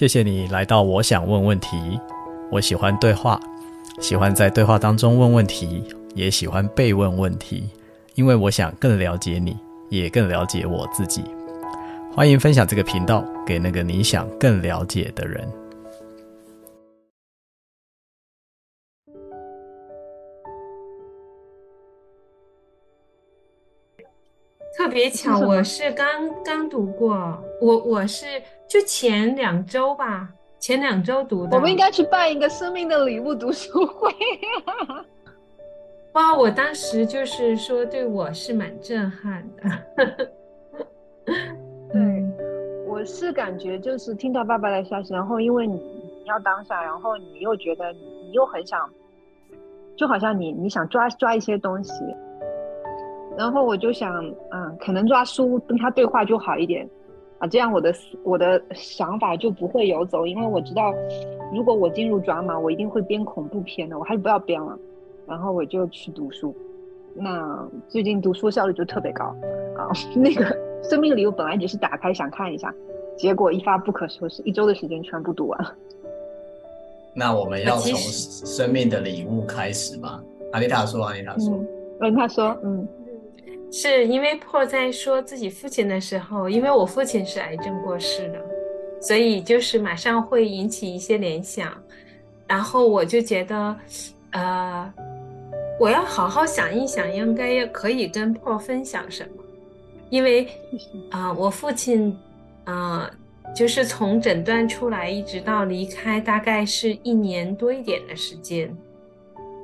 谢谢你来到我想问问题。我喜欢对话，喜欢在对话当中问问题，也喜欢被问问题，因为我想更了解你，也更了解我自己。欢迎分享这个频道给那个你想更了解的人。特别巧，我是刚刚读过，我我是就前两周吧，前两周读的。我们应该去办一个生命的礼物读书会。哇，我当时就是说，对我是蛮震撼的。对，我是感觉就是听到爸爸的消息，然后因为你你要当下，然后你又觉得你又很想，就好像你你想抓抓一些东西。然后我就想，嗯，可能抓书跟他对话就好一点，啊，这样我的我的想法就不会游走，因为我知道，如果我进入抓马，我一定会编恐怖片的，我还是不要编了。然后我就去读书，那最近读书效率就特别高，啊，那个生命礼物本来只是打开想看一下，结果一发不可收拾，一周的时间全部读完。那我们要从生命的礼物开始吧？阿丽塔说，阿丽塔说，嗯，他说，嗯。是因为 Paul 在说自己父亲的时候，因为我父亲是癌症过世的，所以就是马上会引起一些联想，然后我就觉得，呃，我要好好想一想，应该可以跟 Paul 分享什么，因为啊、呃，我父亲啊、呃，就是从诊断出来一直到离开，大概是一年多一点的时间。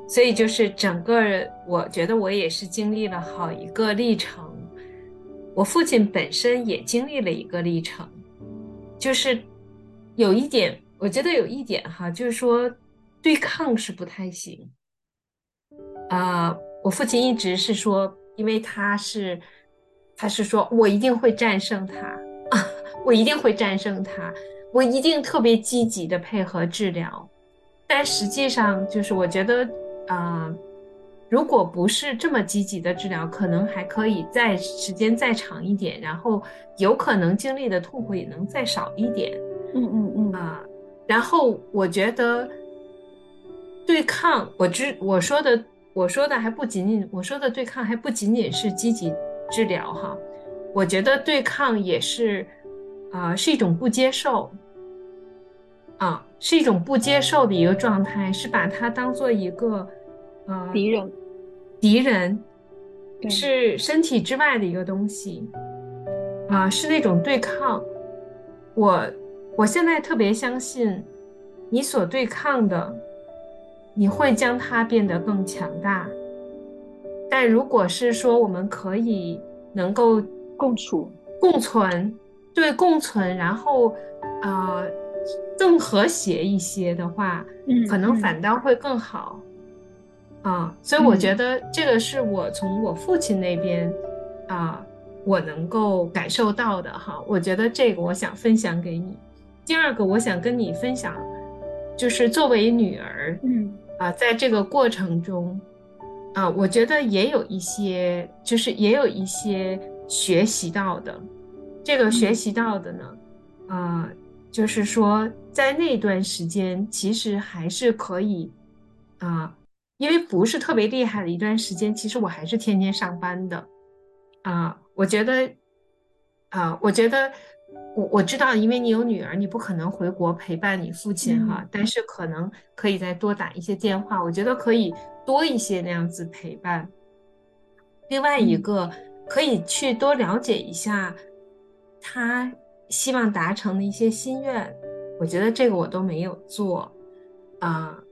所以就是整个，我觉得我也是经历了好一个历程。我父亲本身也经历了一个历程，就是有一点，我觉得有一点哈，就是说对抗是不太行。啊、呃，我父亲一直是说，因为他是，他是说我一定会战胜他，我一定会战胜他，我一定特别积极的配合治疗。但实际上就是我觉得。啊、呃，如果不是这么积极的治疗，可能还可以再时间再长一点，然后有可能经历的痛苦也能再少一点。嗯嗯嗯啊、呃，然后我觉得对抗，我知我说的我说的还不仅仅我说的对抗还不仅仅是积极治疗哈，我觉得对抗也是啊、呃、是一种不接受。啊，是一种不接受的一个状态，是把它当做一个，呃，敌人，敌人，是身体之外的一个东西，啊，是那种对抗。我我现在特别相信，你所对抗的，你会将它变得更强大。但如果是说我们可以能够共处、共存，对，共存，然后，啊、呃。更和谐一些的话，嗯，可能反倒会更好，嗯、啊，所以我觉得这个是我从我父亲那边，嗯、啊，我能够感受到的哈。我觉得这个我想分享给你。第二个，我想跟你分享，就是作为女儿，嗯，啊，在这个过程中，啊，我觉得也有一些，就是也有一些学习到的。这个学习到的呢，嗯、啊。就是说，在那段时间，其实还是可以，啊、呃，因为不是特别厉害的一段时间，其实我还是天天上班的，啊、呃，我觉得，啊、呃，我觉得，我我知道，因为你有女儿，你不可能回国陪伴你父亲哈，嗯、但是可能可以再多打一些电话，我觉得可以多一些那样子陪伴。另外一个，可以去多了解一下他。希望达成的一些心愿，我觉得这个我都没有做，啊、呃，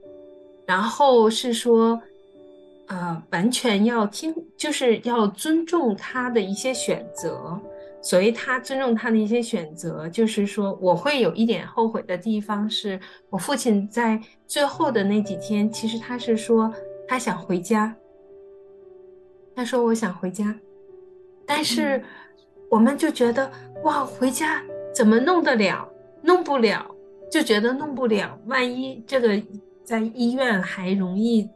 然后是说，呃，完全要听，就是要尊重他的一些选择。所谓他尊重他的一些选择，就是说，我会有一点后悔的地方，是我父亲在最后的那几天，其实他是说他想回家，他说我想回家，但是。嗯我们就觉得哇，回家怎么弄得了？弄不了，就觉得弄不了。万一这个在医院还容易，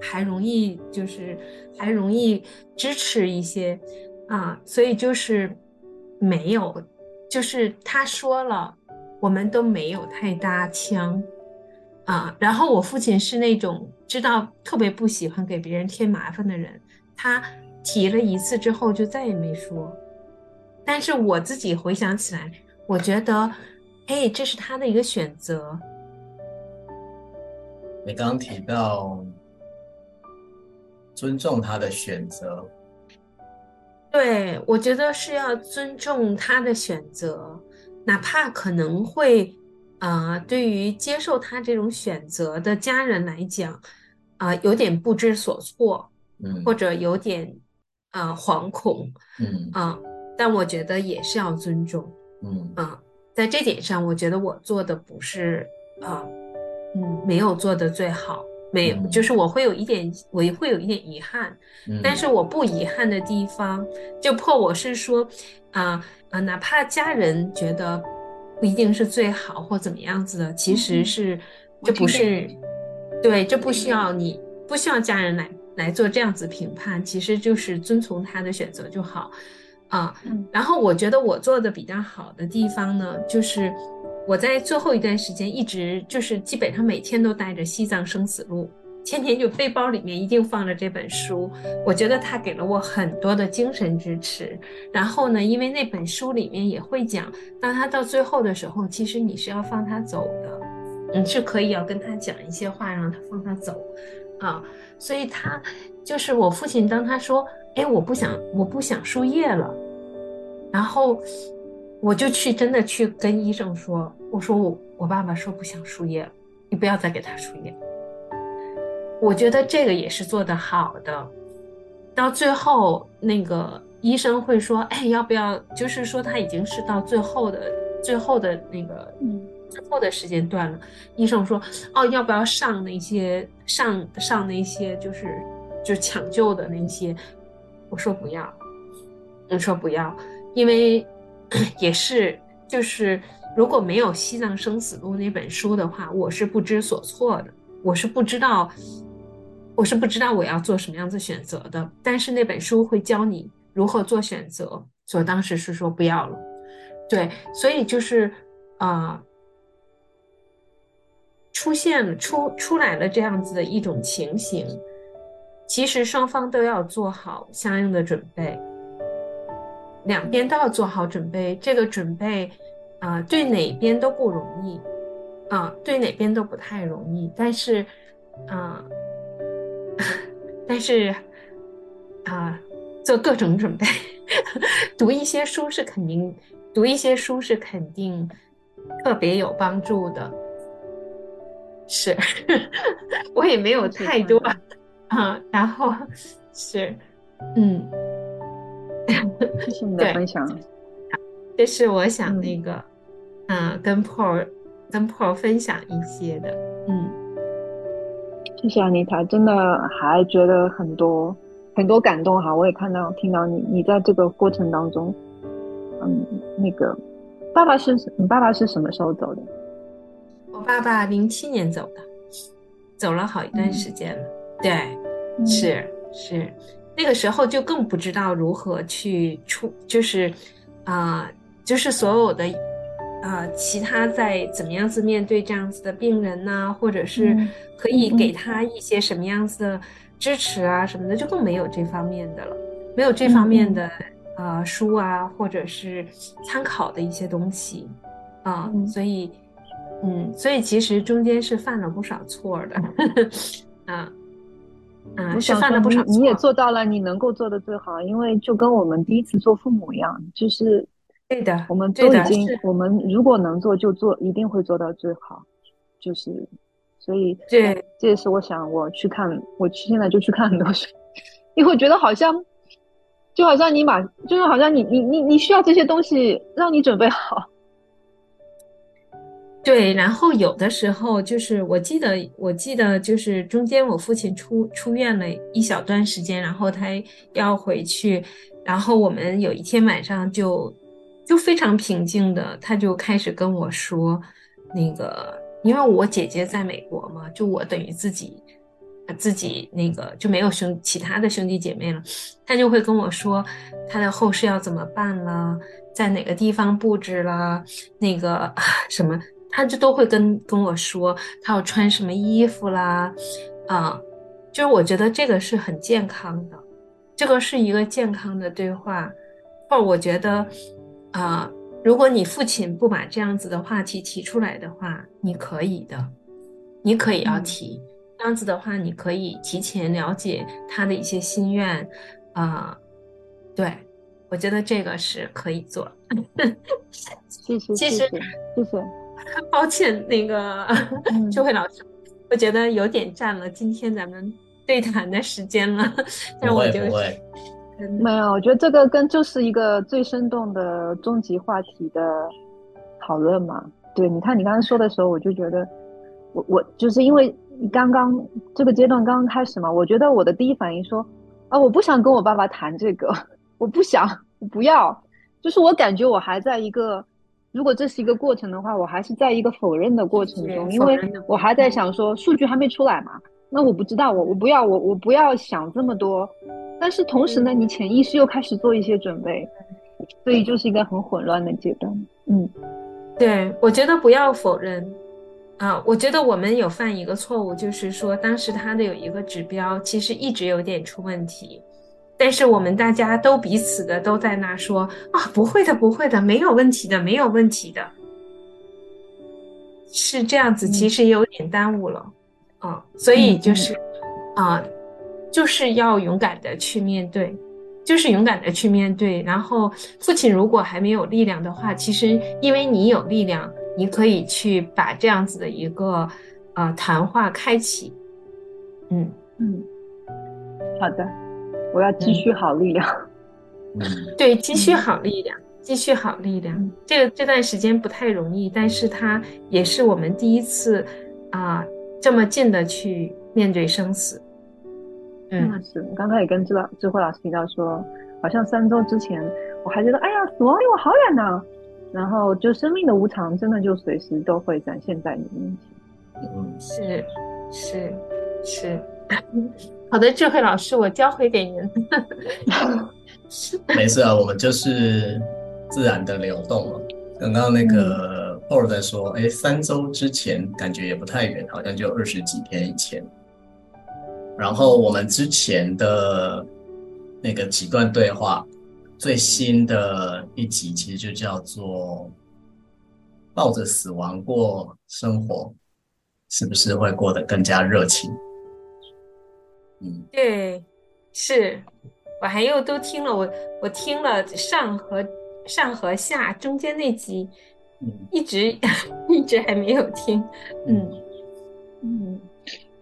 还容易就是还容易支持一些啊，所以就是没有，就是他说了我们都没有太搭腔啊。然后我父亲是那种知道特别不喜欢给别人添麻烦的人，他提了一次之后就再也没说。但是我自己回想起来，我觉得，哎，这是他的一个选择。你刚刚提到尊重他的选择。对，我觉得是要尊重他的选择，哪怕可能会，啊、呃，对于接受他这种选择的家人来讲，啊、呃，有点不知所措，嗯，或者有点，啊、呃，惶恐，嗯。啊、呃，但我觉得也是要尊重，嗯。啊、呃，在这点上，我觉得我做的不是，啊、呃，嗯，没有做的最好。没有，就是我会有一点，我也会有一点遗憾，嗯、但是我不遗憾的地方，就破我是说，啊、呃、啊、呃，哪怕家人觉得不一定是最好或怎么样子的，其实是、嗯、这不是，对，这不需要你不需要家人来来做这样子评判，其实就是遵从他的选择就好，啊、呃嗯，然后我觉得我做的比较好的地方呢，就是。我在最后一段时间一直就是基本上每天都带着《西藏生死录》，天天就背包里面一定放着这本书。我觉得它给了我很多的精神支持。然后呢，因为那本书里面也会讲，当他到最后的时候，其实你是要放他走的，你是可以要跟他讲一些话，让他放他走，啊，所以他就是我父亲。当他说：“哎，我不想，我不想输液了。”然后。我就去真的去跟医生说，我说我我爸爸说不想输液了，你不要再给他输液。我觉得这个也是做得好的。到最后那个医生会说，哎，要不要？就是说他已经是到最后的最后的那个嗯最后的时间段了。医生说，哦，要不要上那些上上那些就是就是抢救的那些？我说不要，我说不要，因为。也是，就是如果没有《西藏生死录》那本书的话，我是不知所措的，我是不知道，我是不知道我要做什么样子选择的。但是那本书会教你如何做选择，所以当时是说不要了。对，所以就是啊、出现了出出来了这样子的一种情形，其实双方都要做好相应的准备。两边都要做好准备，这个准备，啊、呃，对哪边都不容易，啊、呃，对哪边都不太容易。但是，啊、呃，但是，啊、呃，做各种准备，读一些书是肯定，读一些书是肯定特别有帮助的。是，我也没有太多，啊、呃，然后是，嗯。谢谢你的分享。这是我想那个，嗯，呃、跟 Paul 跟 Paul 分享一些的。嗯，谢谢 Anita，真的还觉得很多很多感动哈。我也看到听到你，你在这个过程当中，嗯，那个爸爸是你爸爸是什么时候走的？我爸爸零七年走的，走了好一段时间了。嗯、对，嗯、是是。那个时候就更不知道如何去出，就是，啊、呃，就是所有的，啊、呃，其他在怎么样子面对这样子的病人呐、啊，或者是可以给他一些什么样子的支持啊什么的，就更没有这方面的了，没有这方面的呃书啊，或者是参考的一些东西啊、呃，所以，嗯，所以其实中间是犯了不少错的，啊。嗯，我想说你，你也做到了，你能够做的最好，因为就跟我们第一次做父母一样，就是对的，我们都已经，我们如果能做就做，一定会做到最好，就是，所以这，这也是我想我去看，我去现在就去看很多书，因为我觉得好像，就好像你把，就是好像你你你你需要这些东西让你准备好。对，然后有的时候就是我记得，我记得就是中间我父亲出出院了一小段时间，然后他要回去，然后我们有一天晚上就就非常平静的，他就开始跟我说，那个因为我姐姐在美国嘛，就我等于自己自己那个就没有兄其他的兄弟姐妹了，他就会跟我说他的后事要怎么办了。在哪个地方布置了那个 什么，他就都会跟跟我说他要穿什么衣服啦，啊，就是我觉得这个是很健康的，这个是一个健康的对话。或者我觉得，啊，如果你父亲不把这样子的话题提出来的话，你可以的，你可以要提。嗯这样子的话，你可以提前了解他的一些心愿，啊、呃，对，我觉得这个是可以做。谢谢，谢谢，谢谢。抱歉，那个 智慧老师，嗯、我觉得有点占了今天咱们对谈的时间了。但我就没有，我觉得这个跟就是一个最生动的终极话题的讨论嘛。对，你看你刚刚说的时候，我就觉得我我就是因为。你刚刚这个阶段刚刚开始嘛，我觉得我的第一反应说，啊，我不想跟我爸爸谈这个，我不想，我不要，就是我感觉我还在一个，如果这是一个过程的话，我还是在一个否认的过程中，因为我还在想说数据还没出来嘛，那我不知道，我我不要，我我不要想这么多，但是同时呢，你潜意识又开始做一些准备，所以就是一个很混乱的阶段。嗯，对，我觉得不要否认。啊，我觉得我们有犯一个错误，就是说当时他的有一个指标，其实一直有点出问题，但是我们大家都彼此的都在那说啊，不会的，不会的，没有问题的，没有问题的，是这样子，其实有点耽误了，嗯、啊，所以就是，啊，就是要勇敢的去面对，就是勇敢的去面对，然后父亲如果还没有力量的话，其实因为你有力量。你可以去把这样子的一个呃谈话开启，嗯。嗯，好的，我要积蓄好力量，嗯，对，积蓄好力量，积蓄好力量，嗯、这个这段时间不太容易，但是它也是我们第一次啊、呃、这么近的去面对生死，嗯，是，刚才也跟智老智慧老师提到说，好像三周之前我还觉得，哎呀，死亡离我好远呢。然后，就生命的无常，真的就随时都会展现在你面前。嗯，是，是，是。好的，智慧老师，我交回给您。没事啊，我们就是自然的流动了。等到那个 Paul 在说，哎、嗯，三周之前感觉也不太远，好像就二十几天以前。然后我们之前的那个几段对话。最新的一集其实就叫做“抱着死亡过生活”，是不是会过得更加热情？嗯，对，是我还又都听了，我我听了上和上和下中间那集，嗯，一直 一直还没有听，嗯嗯，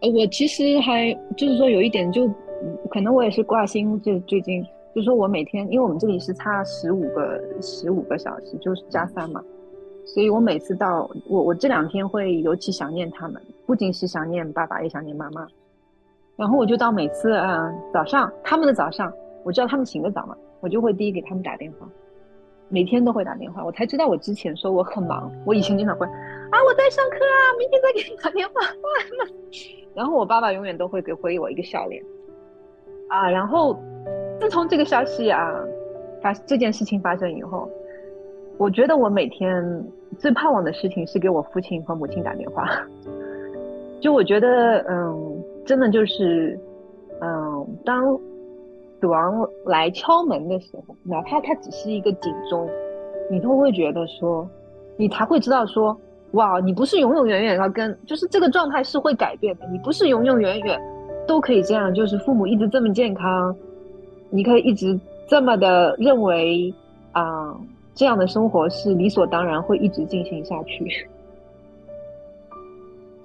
呃，我其实还就是说有一点就，可能我也是挂心，就最近。就是说我每天，因为我们这里是差十五个十五个小时，就是加三嘛，所以我每次到我我这两天会尤其想念他们，不仅是想念爸爸，也想念妈妈。然后我就到每次嗯早上他们的早上，我知道他们醒得早嘛，我就会第一给他们打电话，每天都会打电话。我才知道我之前说我很忙，我以前经常会啊我在上课啊，明天再给你打电话。然后我爸爸永远都会给回我一个笑脸啊，然后。自从这个消息啊发这件事情发生以后，我觉得我每天最盼望的事情是给我父亲和母亲打电话。就我觉得，嗯，真的就是，嗯，当死亡来敲门的时候，哪怕它只是一个警钟，你都会觉得说，你才会知道说，哇，你不是永永远远要跟，就是这个状态是会改变的，你不是永永远远都可以这样，就是父母一直这么健康。你可以一直这么的认为啊、这样的生活是理所当然会一直进行下去，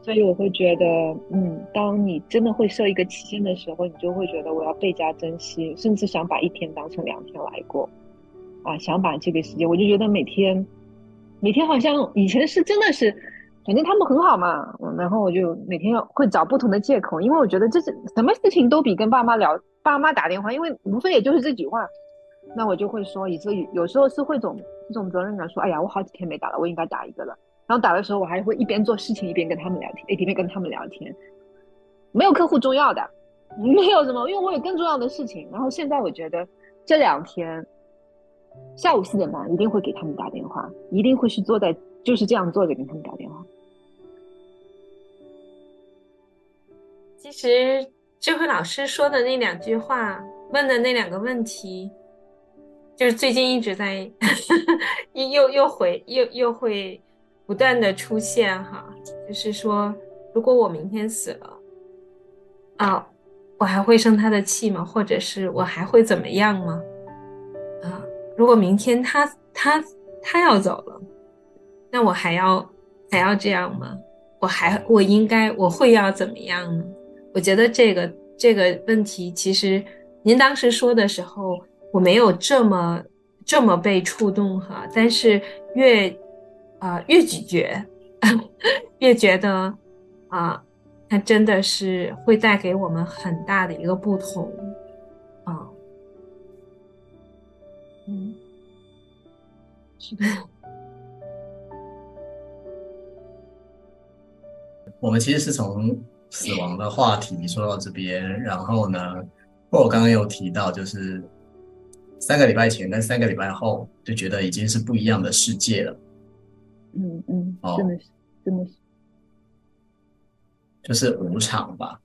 所以我会觉得，嗯，当你真的会设一个期限的时候，你就会觉得我要倍加珍惜，甚至想把一天当成两天来过，啊，想把这个时间，我就觉得每天，每天好像以前是真的是，反正他们很好嘛，然后我就每天要会找不同的借口，因为我觉得这是什么事情都比跟爸妈聊。爸妈打电话，因为无非也就是这句话，那我就会说，以至于有时候是会种这种责任感，说，哎呀，我好几天没打了，我应该打一个了。然后打的时候，我还会一边做事情一边跟他们聊天，一边跟他们聊天。没有客户重要的，没有什么，因为我有更重要的事情。然后现在我觉得这两天，下午四点半一定会给他们打电话，一定会是坐在就是这样坐着给他们打电话。其实智慧老师说的那两句话，问的那两个问题，就是最近一直在 又又又回又又会不断的出现哈，就是说，如果我明天死了，啊，我还会生他的气吗？或者是我还会怎么样吗？啊，如果明天他他他要走了，那我还要还要这样吗？我还我应该我会要怎么样呢？我觉得这个这个问题，其实您当时说的时候，我没有这么这么被触动哈，但是越、呃、越咀嚼，越觉得啊、呃，它真的是会带给我们很大的一个不同啊，嗯，是的。我们其实是从。死亡的话题说到这边，然后呢，或我刚刚有提到，就是三个礼拜前跟三个礼拜后，就觉得已经是不一样的世界了。嗯嗯，哦，真的是，真的是，就是无常吧。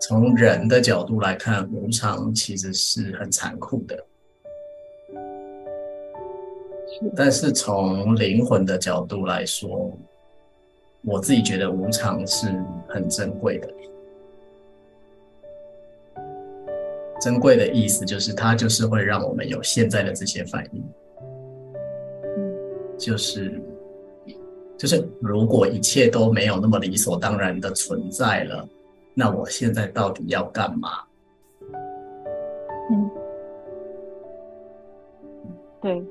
从人的角度来看，无常其实是很残酷的。但是从灵魂的角度来说，我自己觉得无常是很珍贵的，珍贵的意思就是它就是会让我们有现在的这些反应，就是就是如果一切都没有那么理所当然的存在了，那我现在到底要干嘛？嗯，对。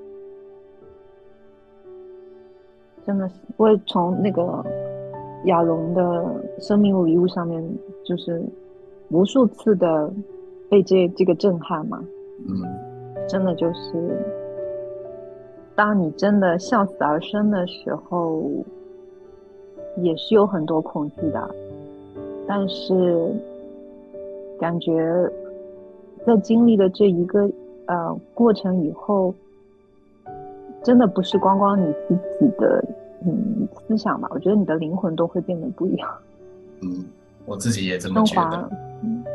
真的是，我也从那个亚龙的生命礼物上面，就是无数次的被这这个震撼嘛。嗯，真的就是，当你真的向死而生的时候，也是有很多恐惧的，但是感觉在经历了这一个呃过程以后。真的不是光光你自己的嗯思想吧？我觉得你的灵魂都会变得不一样。嗯，我自己也这么觉得。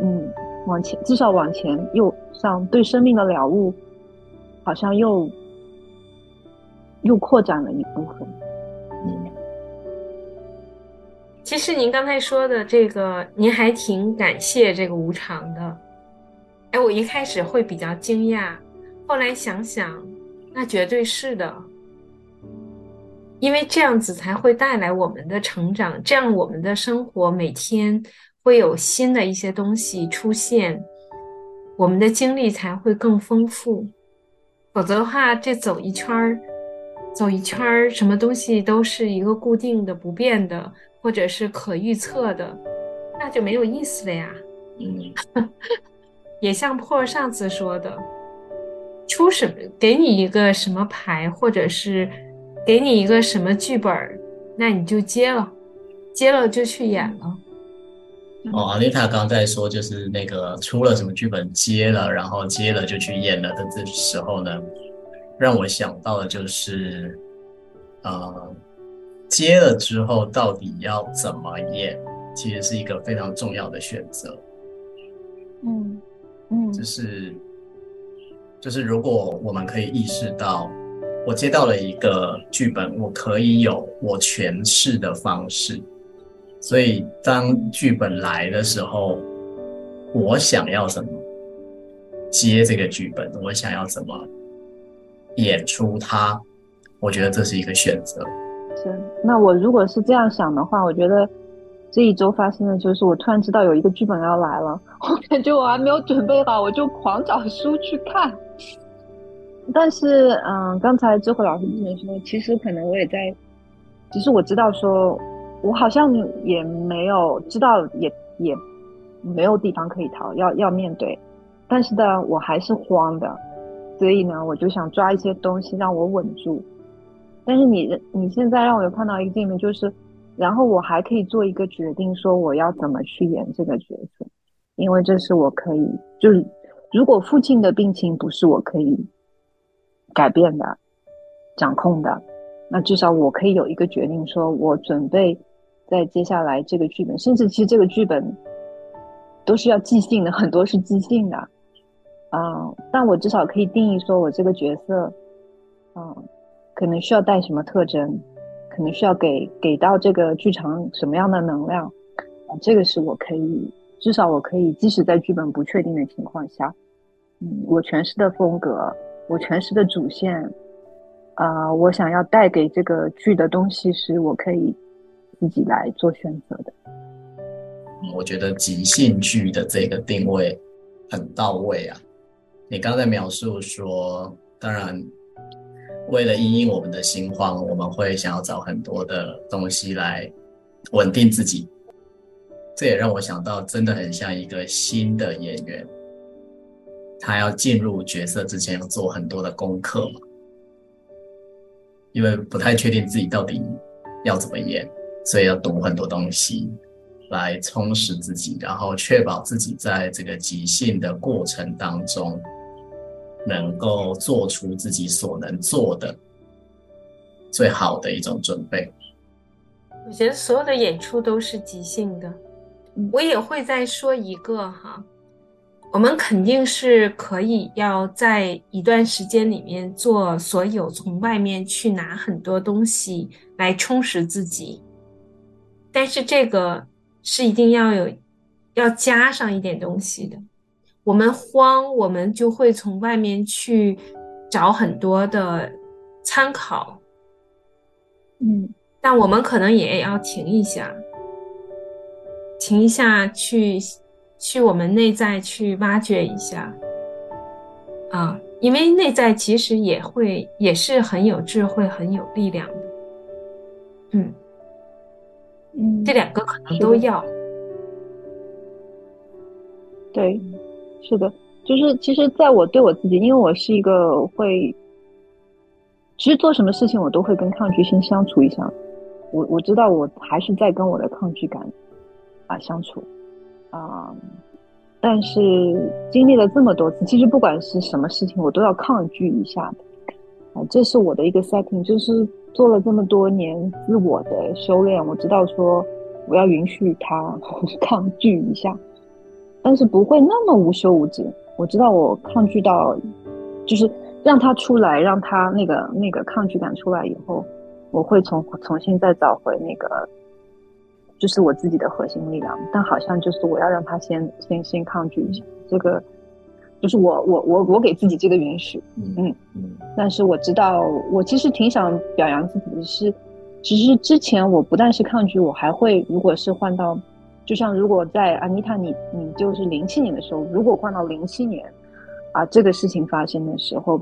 嗯，往前，至少往前又像对生命的了悟，好像又又扩展了一部分。嗯，其实您刚才说的这个，您还挺感谢这个无常的。哎，我一开始会比较惊讶，后来想想。那绝对是的，因为这样子才会带来我们的成长，这样我们的生活每天会有新的一些东西出现，我们的经历才会更丰富。否则的话，这走一圈儿，走一圈儿，什么东西都是一个固定的、不变的，或者是可预测的，那就没有意思了呀。嗯，也像破上次说的。出什么？给你一个什么牌，或者是给你一个什么剧本，那你就接了，接了就去演了。哦，阿丽塔刚在说，就是那个出了什么剧本接了，然后接了就去演了的这时候呢，让我想到的就是，呃，接了之后到底要怎么演，其实是一个非常重要的选择。嗯嗯，就是。就是如果我们可以意识到，我接到了一个剧本，我可以有我诠释的方式。所以当剧本来的时候，我想要什么接这个剧本，我想要怎么演出它，我觉得这是一个选择。是，那我如果是这样想的话，我觉得这一周发生的就是，我突然知道有一个剧本要来了，我感觉我还没有准备好，我就狂找书去看。但是，嗯，刚才智慧老师这么说，其实可能我也在，只是我知道说，我好像也没有知道，也也没有地方可以逃，要要面对。但是呢，我还是慌的，所以呢，我就想抓一些东西让我稳住。但是你你现在让我又看到一个镜面，就是，然后我还可以做一个决定，说我要怎么去演这个角色，因为这是我可以，就是。如果父亲的病情不是我可以改变的、掌控的，那至少我可以有一个决定，说我准备在接下来这个剧本，甚至其实这个剧本都是要即兴的，很多是即兴的，啊、但我至少可以定义说我这个角色，嗯、可能需要带什么特征，可能需要给给到这个剧场什么样的能量，啊、这个是我可以，至少我可以，即使在剧本不确定的情况下。嗯，我诠释的风格，我诠释的主线，啊、我想要带给这个剧的东西，是我可以自己来做选择的。我觉得即兴剧的这个定位很到位啊！你刚才描述说，当然为了因应我们的心慌，我们会想要找很多的东西来稳定自己。这也让我想到，真的很像一个新的演员。他要进入角色之前，要做很多的功课嘛，因为不太确定自己到底要怎么演，所以要懂很多东西来充实自己，然后确保自己在这个即兴的过程当中，能够做出自己所能做的最好的一种准备。我觉得所有的演出都是即兴的，我也会再说一个哈。我们肯定是可以要在一段时间里面做所有从外面去拿很多东西来充实自己，但是这个是一定要有要加上一点东西的。我们慌，我们就会从外面去找很多的参考，嗯，但我们可能也要停一下，停一下去。去我们内在去挖掘一下，啊，因为内在其实也会也是很有智慧、很有力量的，嗯嗯，这两个可能都要。对，是的，就是其实，在我对我自己，因为我是一个会，其实做什么事情我都会跟抗拒先相处一下，我我知道我还是在跟我的抗拒感啊相处。啊、嗯，但是经历了这么多次，其实不管是什么事情，我都要抗拒一下的。啊，这是我的一个 setting，就是做了这么多年自我的修炼，我知道说我要允许他 抗拒一下，但是不会那么无休无止。我知道我抗拒到，就是让他出来，让他那个那个抗拒感出来以后，我会重重新再找回那个。就是我自己的核心力量，但好像就是我要让他先先先抗拒一下，这个就是我我我我给自己这个允许，嗯嗯，但是我知道我其实挺想表扬自己的是，其实之前我不但是抗拒，我还会如果是换到，就像如果在安妮塔你你就是零七年的时候，如果换到零七年啊这个事情发生的时候，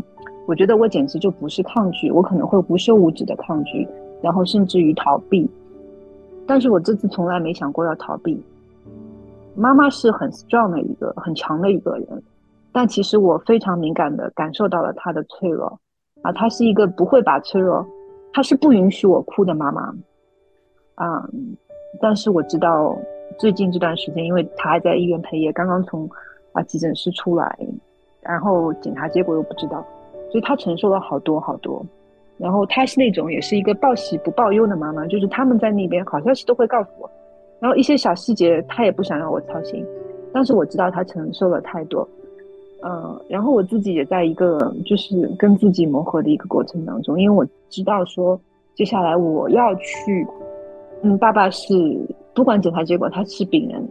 我觉得我简直就不是抗拒，我可能会无休无止的抗拒，然后甚至于逃避。但是我这次从来没想过要逃避。妈妈是很 strong 的一个很强的一个人，但其实我非常敏感的感受到了她的脆弱啊，她是一个不会把脆弱，她是不允许我哭的妈妈啊。但是我知道最近这段时间，因为她还在医院陪夜，刚刚从啊急诊室出来，然后检查结果又不知道，所以她承受了好多好多。然后她是那种也是一个报喜不报忧的妈妈，就是他们在那边好消息都会告诉我，然后一些小细节她也不想让我操心，但是我知道她承受了太多，嗯，然后我自己也在一个就是跟自己磨合的一个过程当中，因为我知道说接下来我要去，嗯，爸爸是不管检查结果他是病人，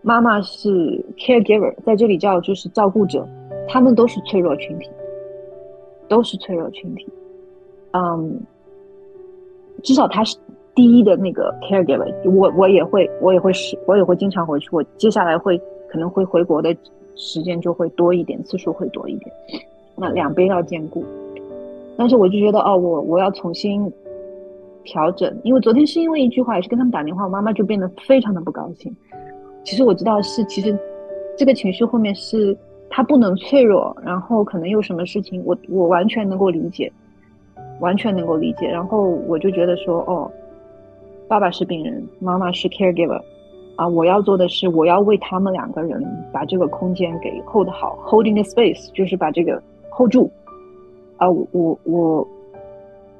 妈妈是 caregiver，在这里叫就是照顾者，他们都是脆弱群体，都是脆弱群体。嗯，至少他是第一的那个 caregiver，我我也会我也会是，我也会经常回去。我接下来会可能会回国的时间就会多一点，次数会多一点。那两边要兼顾，但是我就觉得哦，我我要重新调整，因为昨天是因为一句话，也是跟他们打电话，我妈妈就变得非常的不高兴。其实我知道是，其实这个情绪后面是她不能脆弱，然后可能有什么事情，我我完全能够理解。完全能够理解，然后我就觉得说，哦，爸爸是病人，妈妈是 caregiver，啊，我要做的是，我要为他们两个人把这个空间给 hold 好，holding the space 就是把这个 hold 住。啊，我我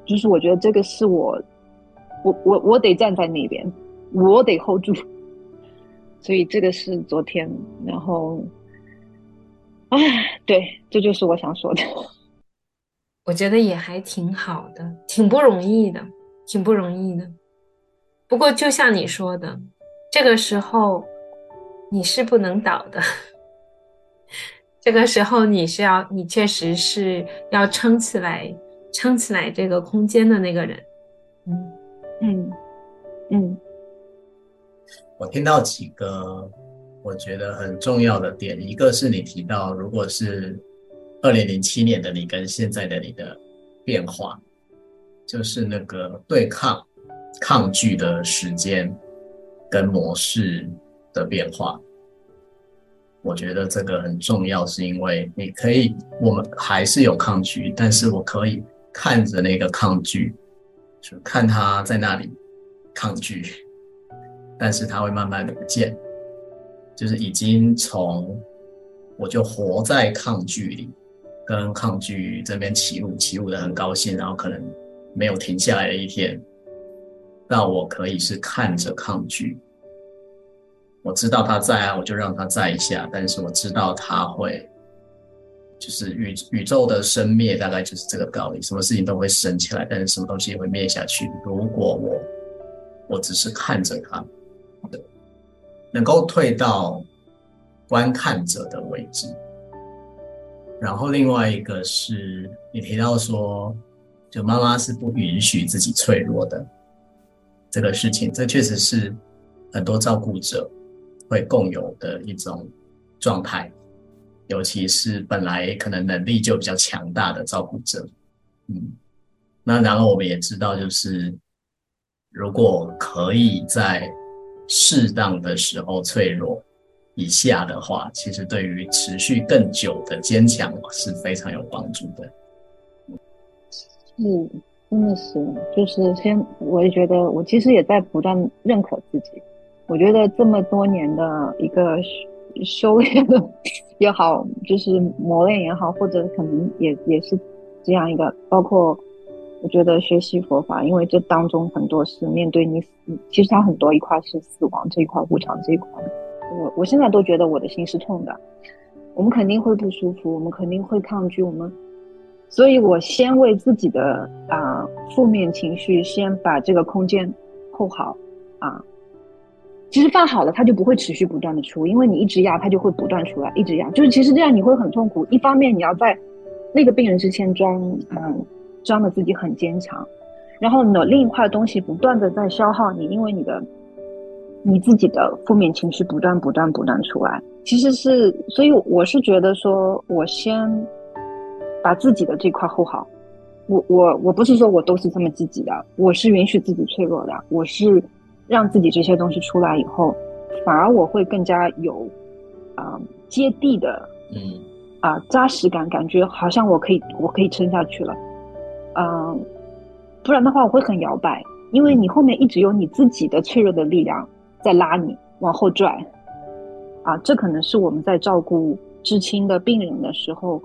就是我觉得这个是我，我我我得站在那边，我得 hold 住。所以这个是昨天，然后，哎，对，这就是我想说的。我觉得也还挺好的，挺不容易的，挺不容易的。不过就像你说的。这个时候你是不能倒的，这个时候你是要，你确实是要撑起来，撑起来这个空间的那个人。嗯嗯嗯。我听到几个我觉得很重要的点，一个是你提到，如果是二零零七年的你跟现在的你的变化，就是那个对抗、抗拒的时间。跟模式的变化，我觉得这个很重要，是因为你可以，我们还是有抗拒，但是我可以看着那个抗拒，就看他在那里抗拒，但是他会慢慢的不见，就是已经从我就活在抗拒里，跟抗拒这边起舞，起舞的很高兴，然后可能没有停下来的一天。那我可以是看着抗拒，我知道他在啊，我就让他在一下。但是我知道他会，就是宇宇宙的生灭大概就是这个道理，什么事情都会升起来，但是什么东西也会灭下去。如果我我只是看着他，能够退到观看者的位置。然后另外一个是你提到说，就妈妈是不允许自己脆弱的。这个事情，这确实是很多照顾者会共有的一种状态，尤其是本来可能能力就比较强大的照顾者。嗯，那然后我们也知道，就是如果可以在适当的时候脆弱一下的话，其实对于持续更久的坚强是非常有帮助的。嗯。真的是，就是先，我也觉得，我其实也在不断认可自己。我觉得这么多年的一个修炼 也好，就是磨练也好，或者可能也也是这样一个，包括我觉得学习佛法，因为这当中很多是面对你死，其实它很多一块是死亡这一块，无常这一块。我我现在都觉得我的心是痛的，我们肯定会不舒服，我们肯定会抗拒，我们。所以我先为自己的啊、负面情绪先把这个空间扣好啊，其实放好了，它就不会持续不断的出，因为你一直压，它就会不断出来，一直压，就是其实这样你会很痛苦。一方面你要在那个病人之前装嗯装的自己很坚强，然后呢另一块东西不断的在消耗你，因为你的你自己的负面情绪不断不断不断出来，其实是，所以我是觉得说我先。把自己的这块 hold 好，我我我不是说我都是这么积极的，我是允许自己脆弱的，我是让自己这些东西出来以后，反而我会更加有啊、呃、接地的，嗯啊扎实感，感觉好像我可以我可以撑下去了，嗯、呃，不然的话我会很摇摆，因为你后面一直有你自己的脆弱的力量在拉你往后拽，啊，这可能是我们在照顾知青的病人的时候。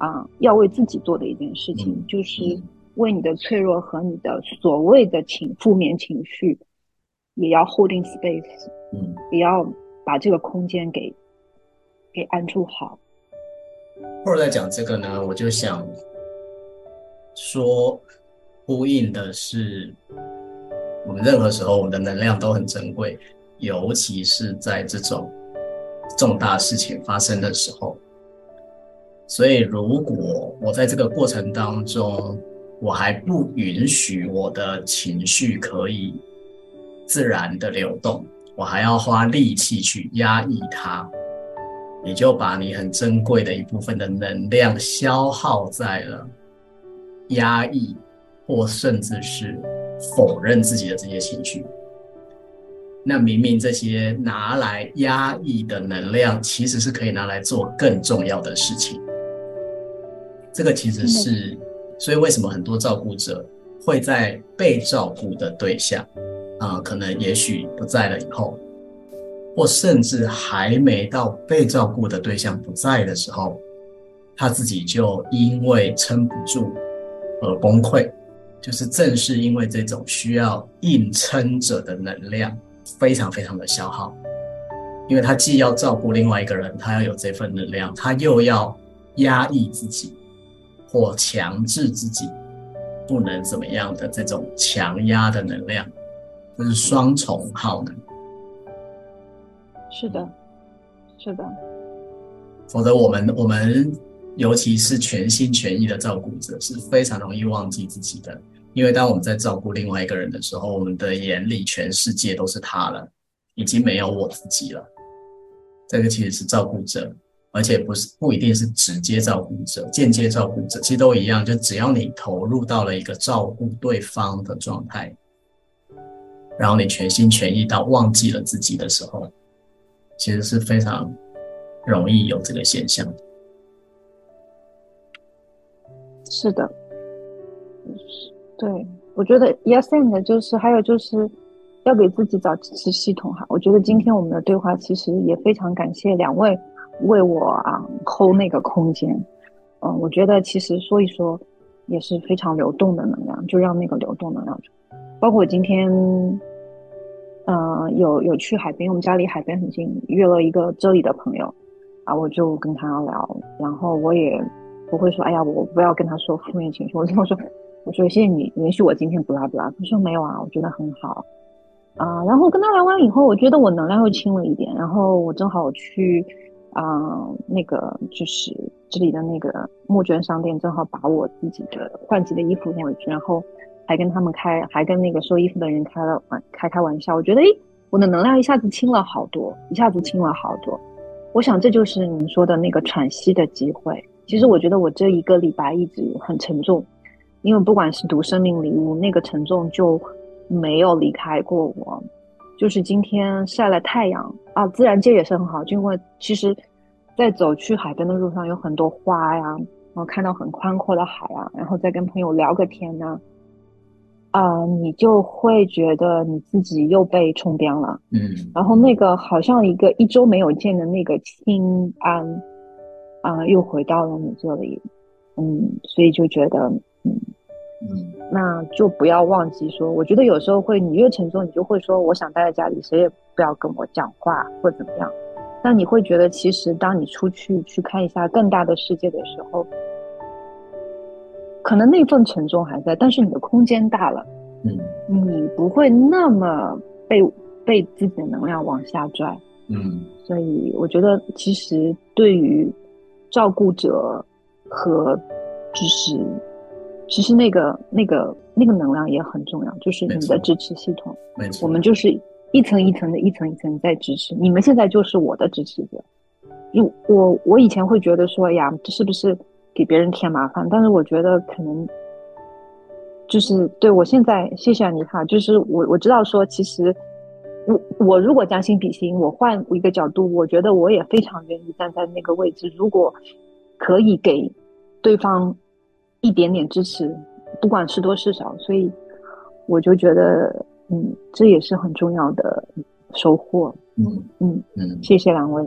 啊，要为自己做的一件事情，嗯、就是为你的脆弱和你的所谓的情负面情绪，也要 holding space，嗯，也要把这个空间给给安住好。或者在讲这个呢，我就想说，呼应的是，我们任何时候我们的能量都很珍贵，尤其是在这种重大事情发生的时候。所以，如果我在这个过程当中，我还不允许我的情绪可以自然的流动，我还要花力气去压抑它，你就把你很珍贵的一部分的能量消耗在了压抑，或甚至是否认自己的这些情绪。那明明这些拿来压抑的能量，其实是可以拿来做更重要的事情。这个其实是，所以为什么很多照顾者会在被照顾的对象啊，可能也许不在了以后，或甚至还没到被照顾的对象不在的时候，他自己就因为撑不住而崩溃。就是正是因为这种需要硬撑着的能量，非常非常的消耗，因为他既要照顾另外一个人，他要有这份能量，他又要压抑自己或强制自己不能怎么样的这种强压的能量，这是双重耗能。是的，是的。否则，我们我们尤其是全心全意的照顾者，是非常容易忘记自己的。因为当我们在照顾另外一个人的时候，我们的眼里全世界都是他了，已经没有我自己了。这个其实是照顾者，而且不是不一定是直接照顾者，间接照顾者其实都一样。就只要你投入到了一个照顾对方的状态，然后你全心全意到忘记了自己的时候，其实是非常容易有这个现象。是的。对，我觉得 yes and 就是还有就是要给自己找支持系统哈。我觉得今天我们的对话其实也非常感谢两位为我啊抠那个空间。嗯，我觉得其实说一说也是非常流动的能量，就让那个流动能量。包括我今天，嗯、有有去海边，我们家离海边很近，约了一个这里的朋友啊，我就跟他聊，然后我也不会说，哎呀，我不要跟他说负面情绪，我就说。我说谢谢你允许我今天不拉不拉。他说没有啊，我觉得很好啊、然后跟他聊完以后，我觉得我能量又轻了一点。然后我正好去啊、那个就是这里的那个募捐商店，正好把我自己的换季的衣服弄回去，然后还跟他们开，还跟那个收衣服的人开了玩开开玩笑。我觉得诶，我的能量一下子轻了好多，一下子轻了好多。我想这就是你说的那个喘息的机会。其实我觉得我这一个礼拜一直很沉重。因为不管是读生命礼物，那个沉重就没有离开过我。就是今天晒了太阳啊，自然界也是很好。就因为其实，在走去海边的路上有很多花呀，然后看到很宽阔的海啊，然后再跟朋友聊个天呢，啊，你就会觉得你自己又被充电了。嗯。然后那个好像一个一周没有见的那个清安啊，又回到了你这里。嗯，所以就觉得。嗯嗯，那就不要忘记说，我觉得有时候会，你越沉重，你就会说，我想待在家里，谁也不要跟我讲话或怎么样。那你会觉得，其实当你出去去看一下更大的世界的时候，可能那份沉重还在，但是你的空间大了，嗯，你不会那么被被自己的能量往下拽，嗯，所以我觉得，其实对于照顾者和就是。其实那个、那个、那个能量也很重要，就是你的支持系统。没错，我们就是一层一层的、一层一层在支持。你们现在就是我的支持者。如我我以前会觉得说呀，这是不是给别人添麻烦？但是我觉得可能就是对我现在，谢谢你哈。就是我我知道说，其实我我如果将心比心，我换一个角度，我觉得我也非常愿意站在那个位置，如果可以给对方。一点点支持，不管是多是少，所以我就觉得，嗯，这也是很重要的收获。嗯嗯嗯，谢谢两位。